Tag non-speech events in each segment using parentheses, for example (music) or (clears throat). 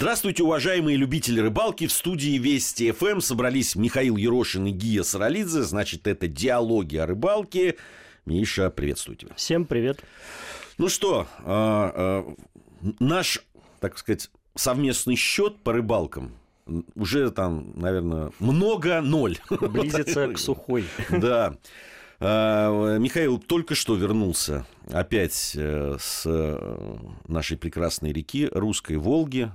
Здравствуйте, уважаемые любители рыбалки. В студии Вести ФМ собрались Михаил Ерошин и Гия Саралидзе. Значит, это диалоги о рыбалке. Миша, приветствую тебя. Всем привет. Ну что, а, а, наш, так сказать, совместный счет по рыбалкам уже там, наверное, много ноль. (laughs) Близится к сухой. (laughs) Да. А, Михаил только что вернулся опять э, с э, нашей прекрасной реки, русской Волги.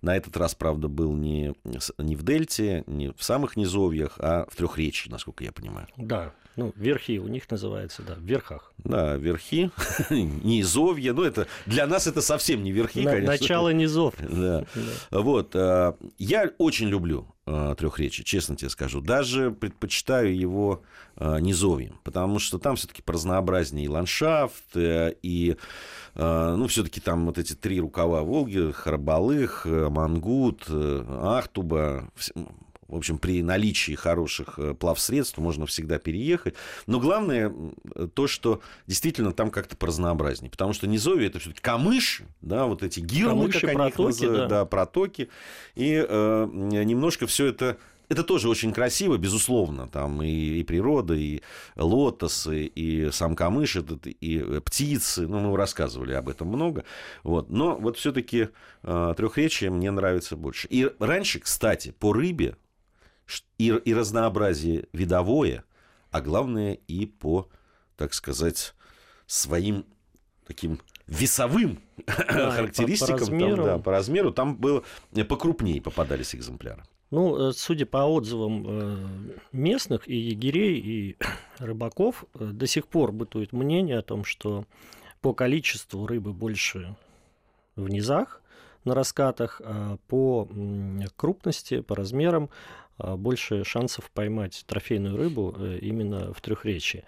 На этот раз, правда, был не, не в Дельте, не в самых низовьях, а в Трехречье, насколько я понимаю. Да, ну, верхи у них называется, да, в верхах. Да, верхи, (laughs) низовья. Ну, это для нас это совсем не верхи, На, конечно. Начало низов. Да. да. Вот. А, я очень люблю а, трехречие, честно тебе скажу. Даже предпочитаю его а, низовьем, потому что там все-таки разнообразнее и ландшафт, э, и ну, все-таки там вот эти три рукава Волги, Харбалых, Мангут, э, Ахтуба, в общем, при наличии хороших э, плавсредств можно всегда переехать. Но главное то, что действительно там как-то поразнообразнее. Потому что низовье это все-таки камыш, да, вот эти гирлы, как они их называют, да. да, протоки. И э, немножко все это это тоже очень красиво, безусловно. Там и, и природа, и лотосы, и сам камыш, этот, и птицы. Ну, мы рассказывали об этом много. Вот. Но вот все-таки э, трехречие мне нравится больше. И раньше, кстати, по рыбе и, и разнообразие видовое, а главное и по, так сказать, своим таким весовым да, характеристикам, по, по, размеру. Там, да, по размеру, там было покрупнее попадались экземпляры. Ну, э, судя по отзывам э, местных и егерей, и (coughs) рыбаков, э, до сих пор бытует мнение о том, что по количеству рыбы больше в низах на раскатах, а по крупности, по размерам больше шансов поймать трофейную рыбу э, именно в трехречии.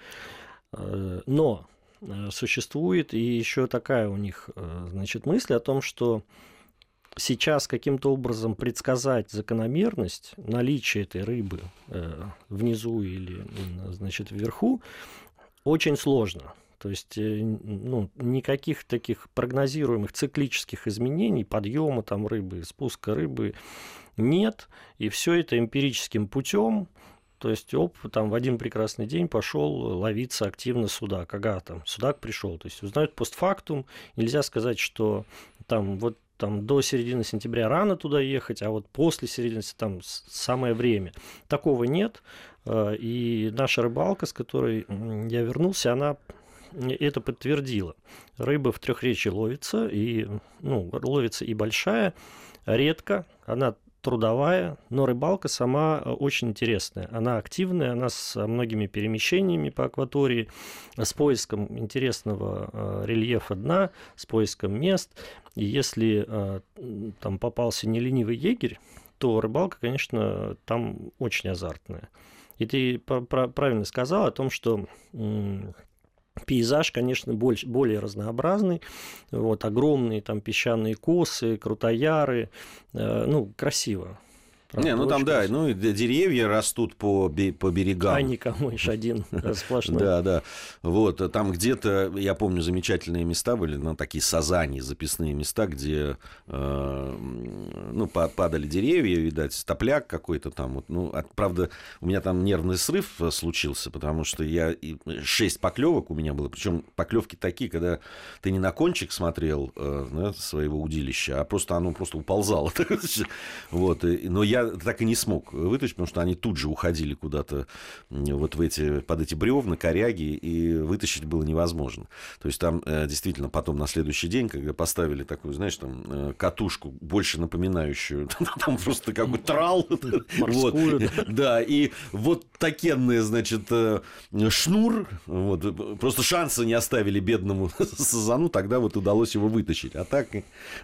Э, но э, существует и еще такая у них значит, мысль о том, что сейчас каким-то образом предсказать закономерность наличия этой рыбы внизу или значит, вверху очень сложно. То есть ну, никаких таких прогнозируемых циклических изменений, подъема там рыбы, спуска рыбы нет, и все это эмпирическим путем, то есть оп, там в один прекрасный день пошел ловиться активно судак. Ага, там судак пришел. То есть узнают постфактум. Нельзя сказать, что там вот там до середины сентября рано туда ехать, а вот после середины там самое время. Такого нет. Э, и наша рыбалка, с которой я вернулся, она это подтвердила. Рыба в трехречии ловится, и, ну, ловится и большая, редко, она трудовая, но рыбалка сама э, очень интересная. Она активная, она с многими перемещениями по акватории, с поиском интересного э, рельефа дна, с поиском мест. И если э, там попался не ленивый егерь, то рыбалка, конечно, там очень азартная. И ты правильно сказал о том, что Пейзаж, конечно, больше, более разнообразный. Вот, огромные там песчаные косы, крутояры. Э, ну, красиво. Не, ну там, да, ну и деревья растут по, по берегам. А никому еще один (laughs) сплошной. Да, да. Вот, там где-то, я помню, замечательные места были, ну, такие сазани, записные места, где, э, ну, падали деревья, видать, топляк какой-то там. Вот, ну, правда, у меня там нервный срыв случился, потому что я шесть поклевок у меня было, причем поклевки такие, когда ты не на кончик смотрел э, своего удилища, а просто оно просто уползало. (laughs) Вот, но я так и не смог вытащить, потому что они тут же уходили куда-то вот в эти, под эти бревна, коряги, и вытащить было невозможно. То есть там э, действительно потом на следующий день, когда поставили такую, знаешь, там э, катушку, больше напоминающую, (laughs) там просто как бы трал. Вот, да, и вот такенный, значит, э, шнур, вот, просто шанса не оставили бедному (laughs) Сазану, тогда вот удалось его вытащить. А так,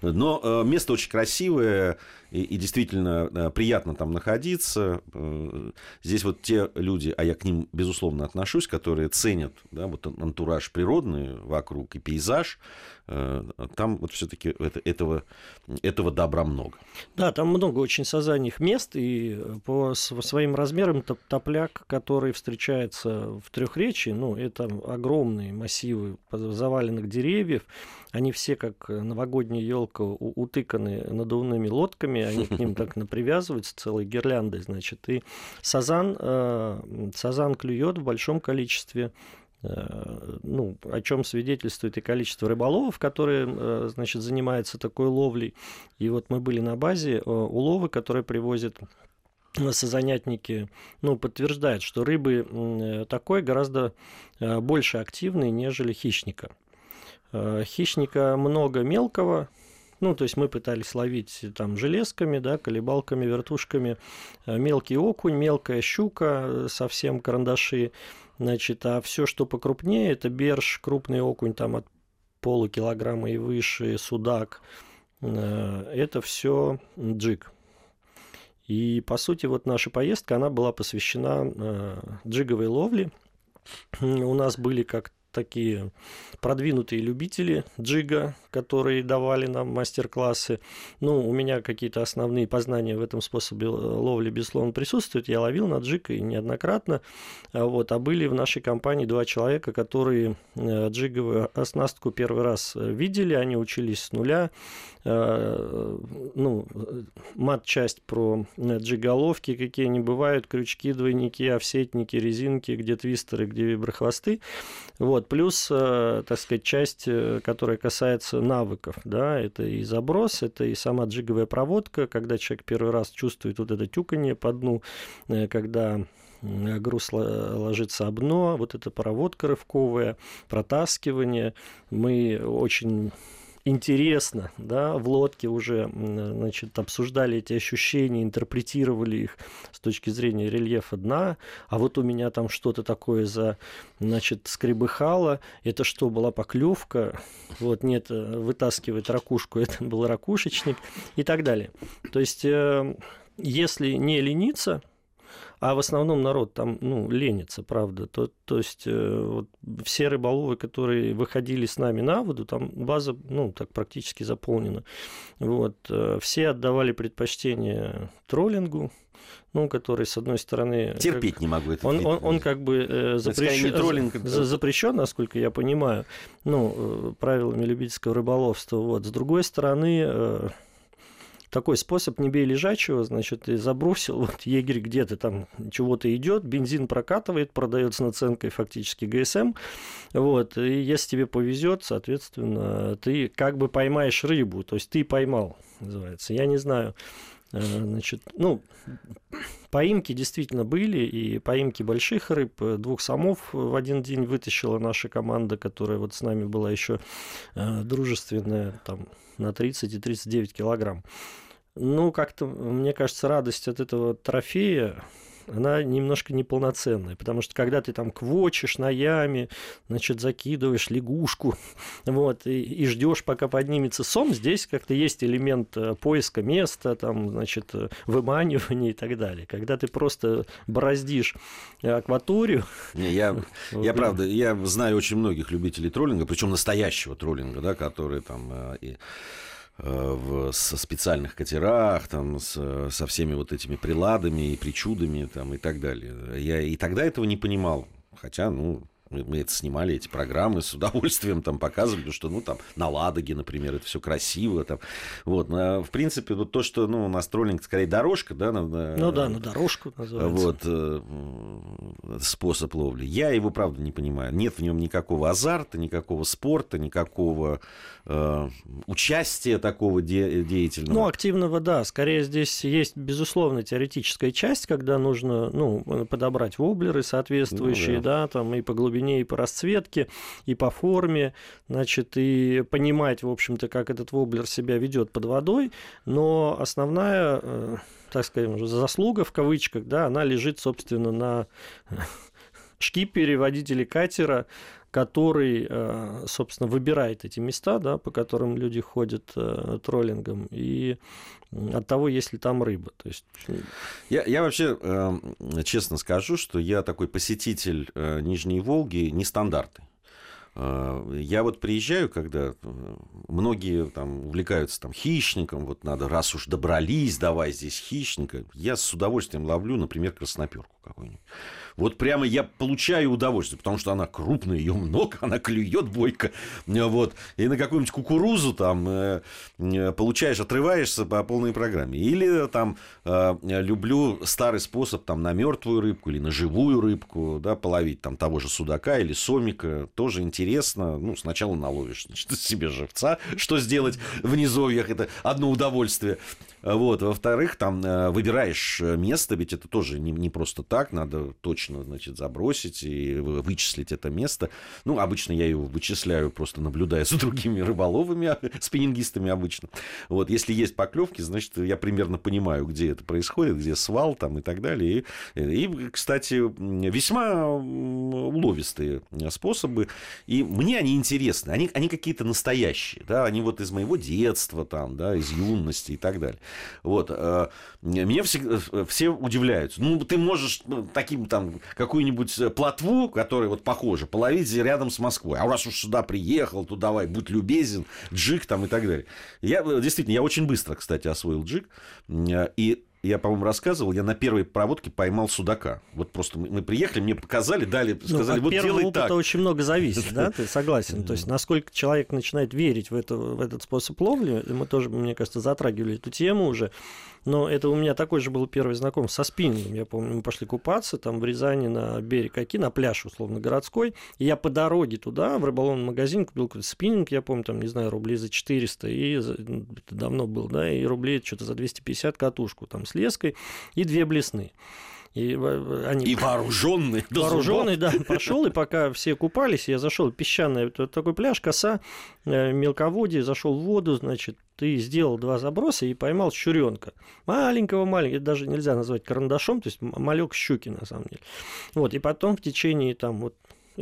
но место очень красивое, и, и действительно э, приятно там находиться. Э, здесь вот те люди, а я к ним, безусловно, отношусь, которые ценят да, вот антураж природный вокруг и пейзаж, там вот все-таки это, этого, этого добра много. Да, там много очень сазаньих мест, и по своим размерам топляк который встречается в трехречии, ну, это огромные массивы заваленных деревьев, они все, как новогодняя елка, утыканы надувными лодками, они к ним так привязываются целой гирляндой, значит, и сазан, э, сазан клюет в большом количестве Э, ну, о чем свидетельствует и количество рыболовов, которые, э, значит, занимаются такой ловлей. И вот мы были на базе, э, уловы, которые привозят созанятники, ну, подтверждают, что рыбы такой гораздо больше активны, нежели хищника. Хищника много мелкого, ну, то есть мы пытались ловить там железками, да, колебалками, вертушками, мелкий окунь, мелкая щука, совсем карандаши. Значит, а все, что покрупнее, это берж, крупный окунь там от полукилограмма и выше, судак, э, это все джиг. И, по сути, вот наша поездка, она была посвящена э, джиговой ловле. (clears throat) У нас были как такие продвинутые любители джига, которые давали нам мастер-классы. Ну, у меня какие-то основные познания в этом способе ловли, безусловно, присутствуют. Я ловил на джиг и неоднократно. А вот, а были в нашей компании два человека, которые э, джиговую оснастку первый раз видели, они учились с нуля. Э, ну, мат-часть про джиголовки, какие они бывают, крючки, двойники, офсетники, резинки, где твистеры, где виброхвосты. Вот, плюс, э, так сказать, часть, которая касается навыков, да, это и заброс, это и сама джиговая проводка, когда человек первый раз чувствует вот это тюканье по дну, э, когда груз ложится об дно, вот эта проводка рывковая, протаскивание. Мы очень интересно, да, в лодке уже, значит, обсуждали эти ощущения, интерпретировали их с точки зрения рельефа дна, а вот у меня там что-то такое за, значит, скребыхало, это что, была поклевка, вот, нет, э, вытаскивает ракушку, это был ракушечник и так далее. То есть, э, если не лениться, а в основном народ там, ну, ленится, правда. То, то есть э, вот, все рыболовы, которые выходили с нами на воду, там база, ну, так практически заполнена. Вот, э, все отдавали предпочтение троллингу, ну, который, с одной стороны... Терпеть как, не могу это. Он, он, он как бы э, запрещен, троллинг, за, запрещен, насколько я понимаю, ну, э, правилами любительского рыболовства. Вот. С другой стороны, э, такой способ не бей лежачего, значит, ты забросил, (laughs) вот егерь где-то там чего-то идет, бензин прокатывает, продается наценкой фактически ГСМ, вот, и если тебе повезет, соответственно, ты как бы поймаешь рыбу, то есть ты поймал, называется. Я не знаю, э, Значит, ну, поимки действительно были, и поимки больших рыб. Двух самов в один день вытащила наша команда, которая вот с нами была еще э, дружественная, там, на 30 и 39 килограмм. Ну, как-то, мне кажется, радость от этого трофея, она немножко неполноценная, потому что когда ты там квочишь на яме, значит, закидываешь лягушку, (laughs) вот, и, и ждешь, пока поднимется сом, здесь как-то есть элемент э, поиска места, там, значит, э, выманивания и так далее. Когда ты просто бороздишь акваторию... (laughs) Не, я, я правда, я знаю очень многих любителей троллинга, причем настоящего троллинга, да, которые там э, и Э, в, со специальных катерах, там, с, со всеми вот этими приладами и причудами там, и так далее. Я и тогда этого не понимал. Хотя, ну, мы это снимали, эти программы, с удовольствием там показывали, что, ну, там, на Ладоге, например, это все красиво. Там. Вот, но, в принципе, вот то, что, ну, у нас троллинг, скорее, дорожка, да? На, ну да, на дорожку называется. Вот, э, способ ловли. Я его, правда, не понимаю. Нет в нем никакого азарта, никакого спорта, никакого э, участия такого де- деятельного. Ну, активного, да. Скорее, здесь есть, безусловно, теоретическая часть, когда нужно, ну, подобрать воблеры соответствующие, ну, да. да, там, и поглубить глубине, и по расцветке, и по форме, значит, и понимать, в общем-то, как этот воблер себя ведет под водой, но основная, э, так скажем, заслуга в кавычках, да, она лежит, собственно, на шкипере, водителе катера, который, э, собственно, выбирает эти места, да, по которым люди ходят э, троллингом, и от того, есть ли там рыба. То есть... я, я вообще э, честно скажу, что я такой посетитель Нижней Волги нестандартный. Я вот приезжаю, когда многие там увлекаются там хищником, вот надо, раз уж добрались, давай здесь хищника. Я с удовольствием ловлю, например, красноперку какую-нибудь. Вот прямо я получаю удовольствие, потому что она крупная, ее много, она клюет бойко. Вот. И на какую-нибудь кукурузу там э, э, получаешь, отрываешься по полной программе. Или там э, люблю старый способ там на мертвую рыбку или на живую рыбку, да, половить там того же судака или сомика. Тоже интересно. Ну, сначала наловишь значит, себе живца. Что сделать в низовьях? Это одно удовольствие. Вот. Во-вторых, там выбираешь место, ведь это тоже не, не просто так, надо точно, значит, забросить и вычислить это место. Ну, обычно я его вычисляю, просто наблюдая за (laughs) другими рыболовами, (laughs) спиннингистами обычно. Вот, если есть поклевки, значит, я примерно понимаю, где это происходит, где свал там и так далее. И, и кстати, весьма уловистые способы. И мне они интересны. Они, они какие-то настоящие, да, они вот из моего детства там, да, из юности и так далее. Вот. Э, меня все, все удивляются. Ну, ты можешь ну, таким там какую-нибудь плотву, которая вот похожа, половить рядом с Москвой. А раз уж сюда приехал, то давай, будь любезен, джик там и так далее. Я, действительно, я очень быстро, кстати, освоил джик. И я, по-моему, рассказывал, я на первой проводке поймал судака. Вот просто мы, приехали, мне показали, дали, ну, сказали, ну, вот делай опыта так. очень много зависит, да, ты согласен? То есть, насколько человек начинает верить в, это, в этот способ ловли, мы тоже, мне кажется, затрагивали эту тему уже, но это у меня такой же был первый знаком со спиннингом. Я помню, мы пошли купаться там в Рязани на берег Оки, на пляж, условно, городской. И я по дороге туда, в рыболовный магазин, купил какой-то спиннинг, я помню, там, не знаю, рублей за 400, и это давно был, да, и рублей что-то за 250 катушку там с леской и две блесны. И, они... и вооруженный. Вооруженный, да, пошел, и пока все купались, я зашел, песчаный такой пляж, коса, э, мелководье, зашел в воду, значит, ты сделал два заброса и поймал щуренка. Маленького-маленького, даже нельзя назвать карандашом, то есть малек щуки, на самом деле. Вот, и потом в течение там вот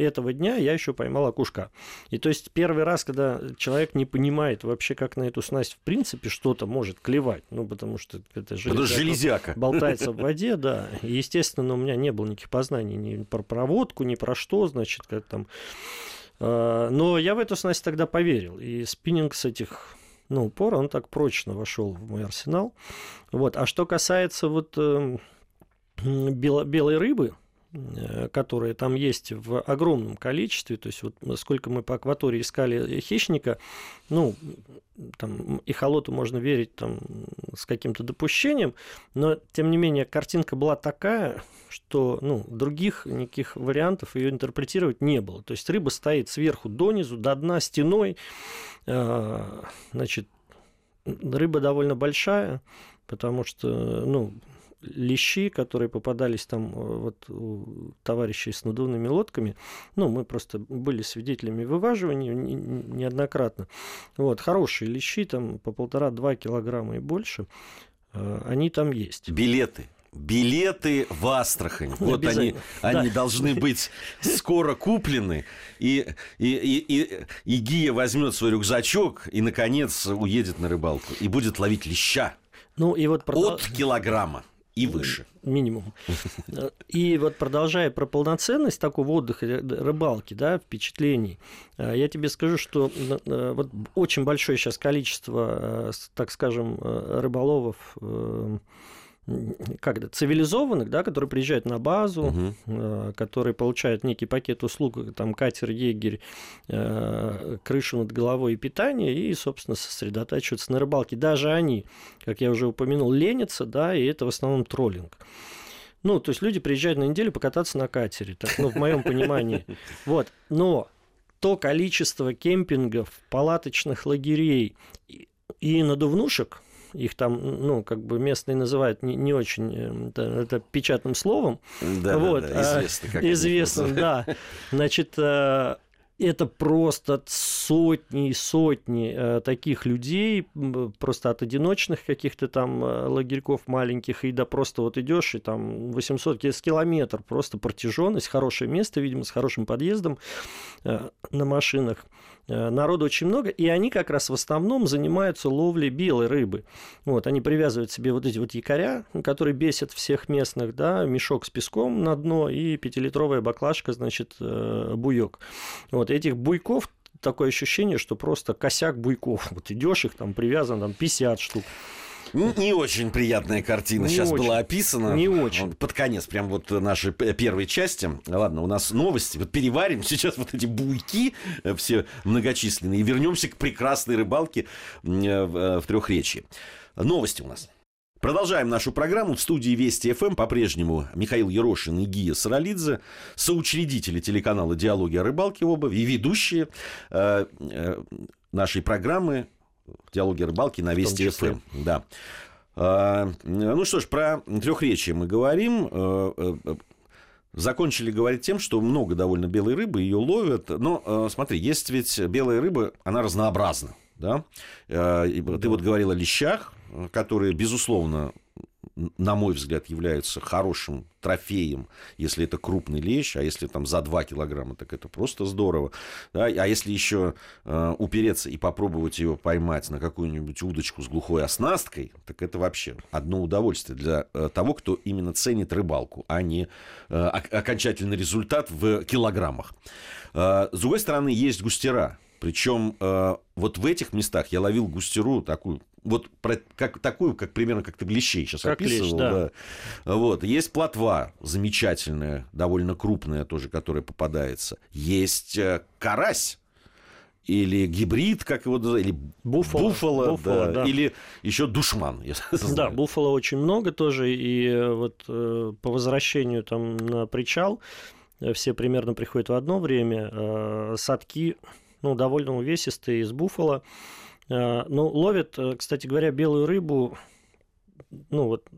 этого дня я еще поймал окушка. И то есть первый раз, когда человек не понимает вообще, как на эту снасть в принципе что-то может клевать, ну, потому что это железяка, железяка. болтается в воде, да. И, естественно, у меня не было никаких познаний ни про проводку, ни про что, значит, как там... А, но я в эту снасть тогда поверил. И спиннинг с этих ну, пор он так прочно вошел в мой арсенал. Вот. А что касается вот э, белой рыбы, которые там есть в огромном количестве, то есть вот сколько мы по акватории искали хищника, ну, там, и холоту можно верить там, с каким-то допущением, но, тем не менее, картинка была такая, что ну, других никаких вариантов ее интерпретировать не было. То есть рыба стоит сверху донизу, до дна стеной, э, значит, рыба довольно большая, потому что, ну, лещи, которые попадались там э, вот у товарищей с надувными лодками, ну, мы просто были свидетелями вываживания неоднократно. Вот, хорошие лещи, там по полтора-два килограмма и больше, э, они там есть. Билеты билеты в Астрахань. Вот они, они да. должны быть скоро куплены. И, и, и, и, и Гия возьмет свой рюкзачок и, наконец, уедет на рыбалку. И будет ловить леща. Ну, и вот. От килограмма и выше. Минимум. И вот продолжая про полноценность такого отдыха, э, рыбалки, да, впечатлений, э, я тебе скажу, что э, вот очень большое сейчас количество, так скажем, рыболовов как это, цивилизованных, да, которые приезжают на базу, угу. которые получают некий пакет услуг, там катер, егерь, э, крышу над головой и питание, и, собственно, сосредотачиваются на рыбалке. Даже они, как я уже упомянул, ленятся, да, и это в основном троллинг. Ну, то есть люди приезжают на неделю покататься на катере, так, ну, в моем понимании. (laughs) Вот. Но то количество кемпингов, палаточных лагерей и надувнушек, их там, ну, как бы местные называют не, не очень э, это, это печатным словом. Да, вот, да, да, известно. Как известно, да. Значит, э, это просто сотни и сотни э, таких людей, просто от одиночных каких-то там лагерьков маленьких, и до просто вот идешь, и там 800 километр, просто протяженность, хорошее место, видимо, с хорошим подъездом на машинах. Э, народу очень много, и они как раз в основном занимаются ловлей белой рыбы. Вот, они привязывают себе вот эти вот якоря, которые бесят всех местных, да, мешок с песком на дно и пятилитровая баклажка, значит, э, буек. Вот, этих буйков такое ощущение, что просто косяк буйков. (laughs) Вот идешь их там привязан, там 50 штук. Не очень приятная картина не сейчас очень. была описана. Не очень. Под конец, прям вот нашей первой части. Ладно, у нас новости. Вот переварим (laughs) сейчас вот эти буйки э, все многочисленные. И вернемся к прекрасной рыбалке э, в, э, в трехречии. Новости у нас. Продолжаем нашу программу. В студии Вести ФМ по-прежнему Михаил Ерошин и Гия Саралидзе, соучредители телеканала «Диалоги о рыбалке» оба и ведущие э, э, нашей программы «Диалоги о рыбалке» на Вести ФМ. Да. Э, ну что ж, про трехречие мы говорим. Э, э, закончили говорить тем, что много довольно белой рыбы, ее ловят. Но э, смотри, есть ведь белая рыба, она разнообразна. Да? Э, ты вот говорил о лещах, которые, безусловно, на мой взгляд, являются хорошим трофеем, если это крупный лещ, а если там за 2 килограмма, так это просто здорово. Да? А если еще э, упереться и попробовать ее поймать на какую-нибудь удочку с глухой оснасткой, так это вообще одно удовольствие для э, того, кто именно ценит рыбалку, а не э, окончательный результат в килограммах. Э, с другой стороны, есть густера. Причем э, вот в этих местах я ловил густеру такую вот про, как, такую, как примерно как ты лещей сейчас как описывал. Лещ, да. Да. Вот. Есть плотва замечательная, довольно крупная тоже, которая попадается. Есть э, карась или гибрид, как его называют, или буфало, буфало, буфало да, да. или еще душман. Я да, буфало очень много тоже, и э, вот э, по возвращению там на причал э, все примерно приходят в одно время. Э, садки, ну, довольно увесистые из буфало. Э, ну, ловят, э, кстати говоря, белую рыбу, ну, вот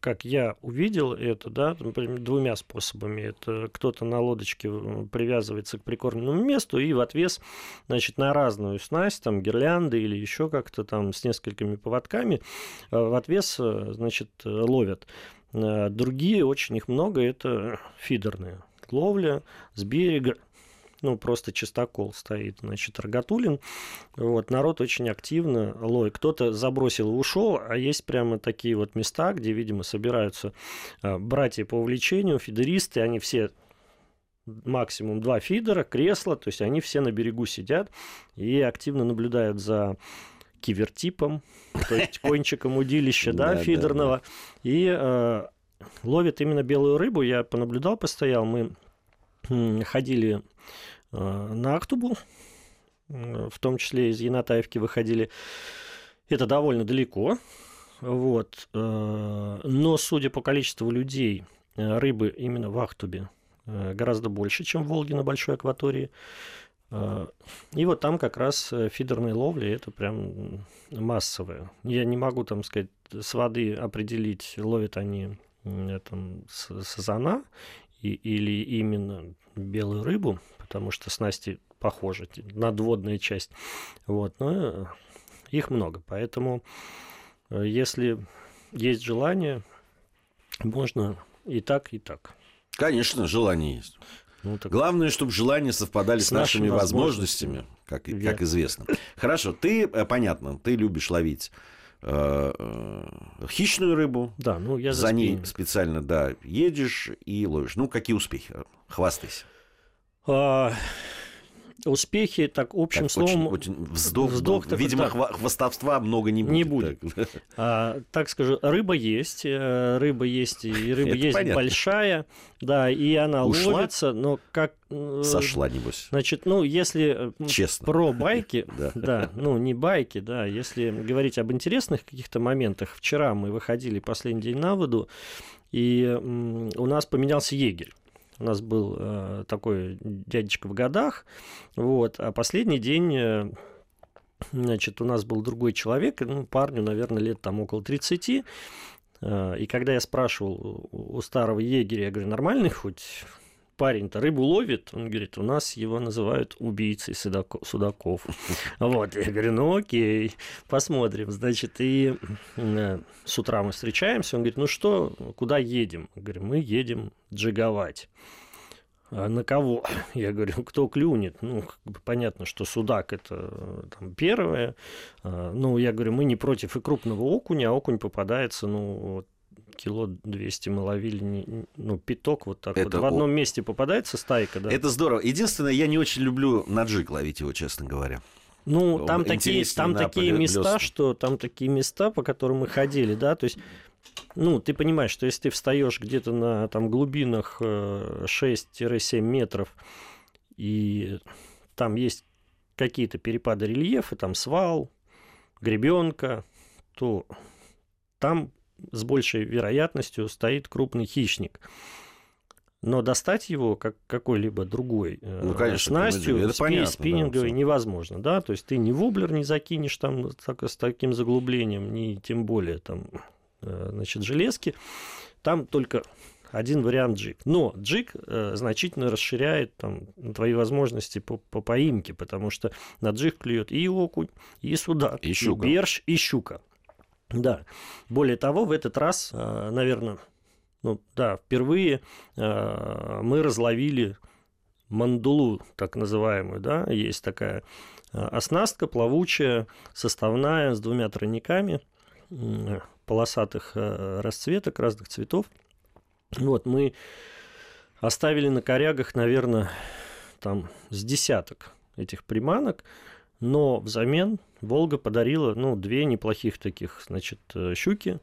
как я увидел это, да, двумя способами. Это кто-то на лодочке э, привязывается к прикормленному месту и в отвес, значит, на разную снасть, там, гирлянды или еще как-то там с несколькими поводками, в отвес, значит, ловят. Другие, очень их много, это фидерные ловля с берега, ну, просто чистокол стоит, значит, Рогатулин. Вот, народ очень активно ловит. Кто-то забросил и ушел, а есть прямо такие вот места, где, видимо, собираются а, братья по увлечению, фидеристы, они все максимум два фидера, кресла, то есть они все на берегу сидят и активно наблюдают за кивертипом, то есть (laughs) кончиком удилища, да, фидерного, и э, ловят именно белую рыбу. Я понаблюдал, постоял, мы ходили э, на Актубу, э, в том числе из Янатаевки выходили. Это довольно далеко, вот. Э, но, судя по количеству людей, рыбы именно в Ахтубе гораздо больше, чем в Волге на большой акватории. И вот там как раз фидерная ловля, это прям массовая. Я не могу там сказать, с воды определить, ловят они там сазана и, или именно белую рыбу, потому что снасти похожи, надводная часть. Вот, но э, их много, поэтому э, если есть желание, можно и так, и так. Конечно, желание есть. Ну, так... Главное, чтобы желания совпадали с, с нашими, нашими возможностями, как, как известно. Хорошо, ты, э, понятно, ты любишь ловить хищную рыбу. Да, ну я за, за ней специально, да, едешь и ловишь. Ну, какие успехи? Хвастайся. А, успехи, так общим так, словом... Очень, очень вздох, вздох так, видимо, так, хвостовства много не будет. Не будет. Так. А, так скажу, рыба есть, э, рыба есть, и (laughs) рыба есть понятно. большая, да, и она Ушла? ловится, но как... Э, Сошла, небось. Значит, ну, если э, Честно. про (laughs) байки, да, ну, не байки, да, если говорить об интересных каких-то моментах, вчера мы выходили последний день на воду, и у нас поменялся егерь. У нас был э, такой дядечка в годах, вот, а последний день... Э, Значит, у нас был другой человек, ну, парню, наверное, лет там около 30. Э, и когда я спрашивал у старого егеря, я говорю, нормальный хоть парень-то рыбу ловит, он говорит, у нас его называют убийцей судаков. (laughs) Вот, я говорю, ну окей, посмотрим. Значит, и э, с утра мы встречаемся, он говорит, ну что, куда едем? Говорю, мы едем джиговать. А на кого? (laughs) Я говорю, кто клюнет? Ну, как бы понятно, что судак это там, первое. А, ну, я говорю, мы не против и крупного окуня, а окунь попадается, ну, вот, кило 200 мы ловили, ну, пяток вот так это вот. В одном месте попадается стайка, да. Это здорово. Единственное, я не очень люблю на джиг ловить его, честно говоря. Ну, там такие, там такие места, что там такие места, по которым мы ходили, да, то есть ну, ты понимаешь, что если ты встаешь где-то на там, глубинах 6-7 э, метров, и там есть какие-то перепады рельефа, там свал, гребенка, то там с большей вероятностью стоит крупный хищник. Но достать его как какой-либо другой э, ну, конечно, снастью, это спи, понятно, спиннинговой, да, невозможно. Да? То есть ты ни воблер не закинешь там так, с таким заглублением, ни тем более там, э, значит, железки. Там только один вариант джиг. Но джиг э, значительно расширяет там, твои возможности по, по поимке, потому что на джиг клюет и окунь, и судак, и, щука. и берж, и щука. Да. Более того, в этот раз, э, наверное, ну да, впервые э, мы разловили мандулу, так называемую, да, есть такая э, оснастка плавучая, составная, с двумя тройниками, полосатых расцветок, разных цветов. Вот, мы оставили на корягах, наверное, там с десяток этих приманок, но взамен Волга подарила, ну, две неплохих таких, значит, э, щуки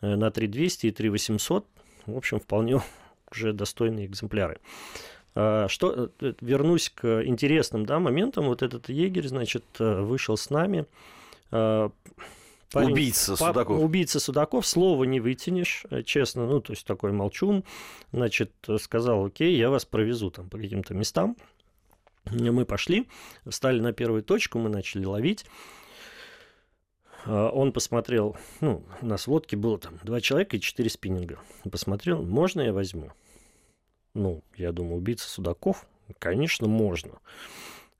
э, на 3200 и 3800. В общем, вполне (laughs) уже достойные экземпляры. А, что, э, вернусь к интересным да, моментам. Вот этот егерь, значит, вышел с нами. А, Парень, убийца Судаков. Убийца Судаков, слова не вытянешь, честно, ну, то есть такой молчун, значит, сказал, окей, я вас провезу там по каким-то местам. Мы пошли, встали на первую точку, мы начали ловить. А, он посмотрел, ну, у нас в лодке было там два человека и четыре спиннинга. Посмотрел, можно я возьму? Ну, я думаю, убийца Судаков, конечно, можно.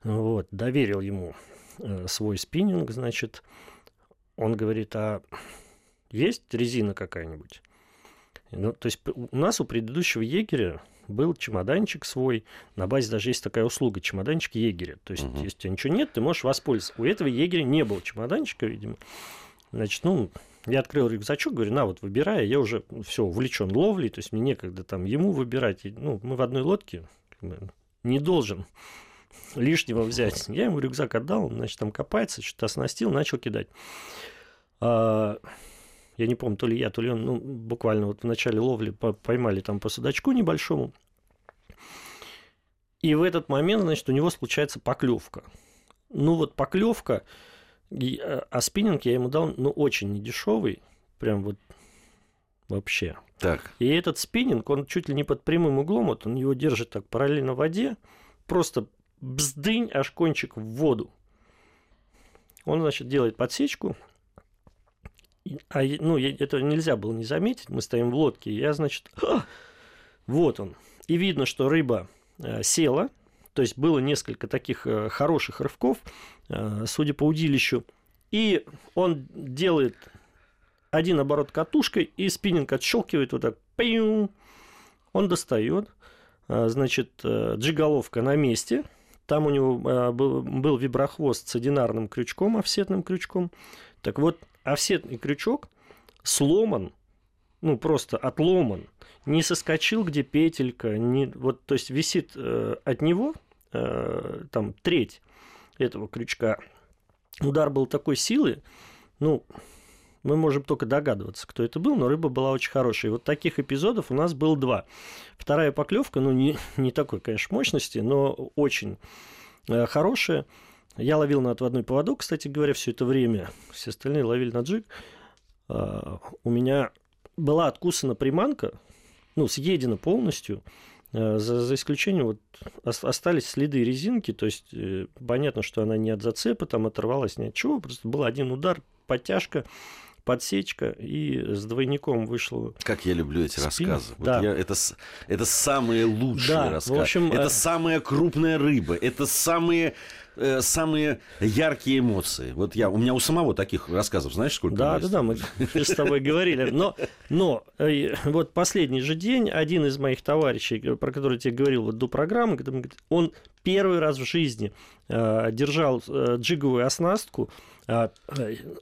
Вот, доверил ему э, свой спиннинг, значит, он говорит, а есть резина какая-нибудь? Ну, то есть у нас у предыдущего егеря был чемоданчик свой, на базе даже есть такая услуга, чемоданчик егеря. То есть, uh-huh. если у тебя ничего нет, ты можешь воспользоваться. У этого егеря не было чемоданчика, видимо. Значит, ну, я открыл рюкзачок, говорю, на, вот выбирай, я уже все увлечен ловлей, то есть мне некогда там ему выбирать. Ну, мы в одной лодке, не должен (laughs) лишнего взять. Я ему рюкзак отдал, он, значит, там копается, что-то оснастил, начал кидать. Я не помню, то ли я, то ли он, ну, буквально вот в начале ловли поймали там по судачку небольшому. И в этот момент, значит, у него случается поклевка. Ну вот поклевка, а, а спиннинг я ему дал, ну, очень недешевый, прям вот вообще. Так. И этот спиннинг, он чуть ли не под прямым углом, вот он его держит так параллельно воде, просто бздынь, аж кончик в воду. Он, значит, делает подсечку, а, ну, это нельзя было не заметить. Мы стоим в лодке. Я, значит, а, вот он. И видно, что рыба э, села. То есть было несколько таких э, хороших рывков, э, судя по удилищу. И он делает один оборот катушкой, и спиннинг отщелкивает вот так. Он достает. Значит, джиголовка на месте. Там у него был виброхвост с одинарным крючком, офсетным крючком. Так вот, офсетный крючок сломан, ну, просто отломан, не соскочил, где петелька, не, вот, то есть висит э, от него э, там треть этого крючка. Удар был такой силы, ну, мы можем только догадываться, кто это был, но рыба была очень хорошая. И вот таких эпизодов у нас было два. Вторая поклевка, ну, не, (laughs) не такой, конечно, мощности, но очень э, хорошая. Я ловил на отводной поводок, кстати говоря, все это время. Все остальные ловили на джиг. А, у меня была откусана приманка, ну, съедена полностью. А, за, за исключением вот остались следы резинки, то есть э, понятно, что она не от зацепа, там оторвалась ни от чего, просто был один удар, подтяжка, подсечка, и с двойником вышло. Как я люблю эти спин. рассказы. Да. Вот я, это, это самые лучшие да, рассказы. В общем, это э... самая крупная рыба, это самые э, самые яркие эмоции. Вот я, у меня у самого таких рассказов, знаешь, сколько Да, есть? да, да, мы с тобой говорили. Но, но э, вот последний же день один из моих товарищей, про который я тебе говорил вот до программы, он первый раз в жизни э, держал э, джиговую оснастку, э,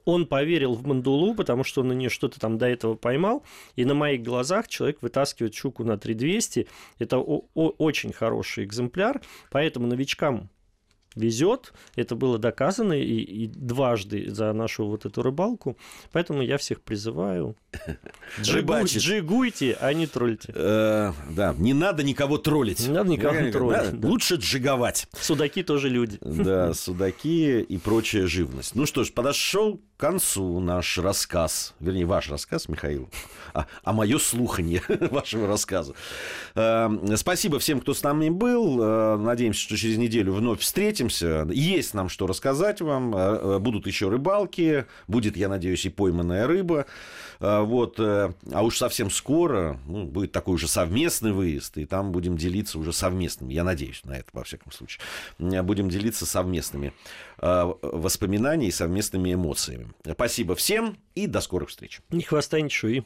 он поверил в мандулу, потому что он на нее что-то там до этого поймал, и на моих глазах человек вытаскивает щуку на 3200. Это очень хороший экземпляр, поэтому новичкам везет. Это было доказано и, и дважды за нашу вот эту рыбалку. Поэтому я всех призываю. (laughs) Джигу, джигуйте, а не тролльте. Э, да, не надо никого троллить. Не надо никого Э, троллить. да. Лучше джиговать. Судаки тоже люди. Да, судаки и прочая живность. Ну что ж, подошел концу наш рассказ. Вернее, ваш рассказ, Михаил. А, а мое слухание (laughs) вашего рассказа. Э, Спасибо всем, кто с нами был. Э, Надеемся, что через неделю вновь встретимся. Есть нам что рассказать вам. Э, э, Будут еще рыбалки. Будет, я надеюсь, и пойманная рыба. Вот. А уж совсем скоро ну, будет такой уже совместный выезд. И там будем делиться уже совместными. Я надеюсь на это, во всяком случае. Будем делиться совместными э, воспоминаниями и совместными эмоциями. Спасибо всем и до скорых встреч. Ни хвоста, ни чуи.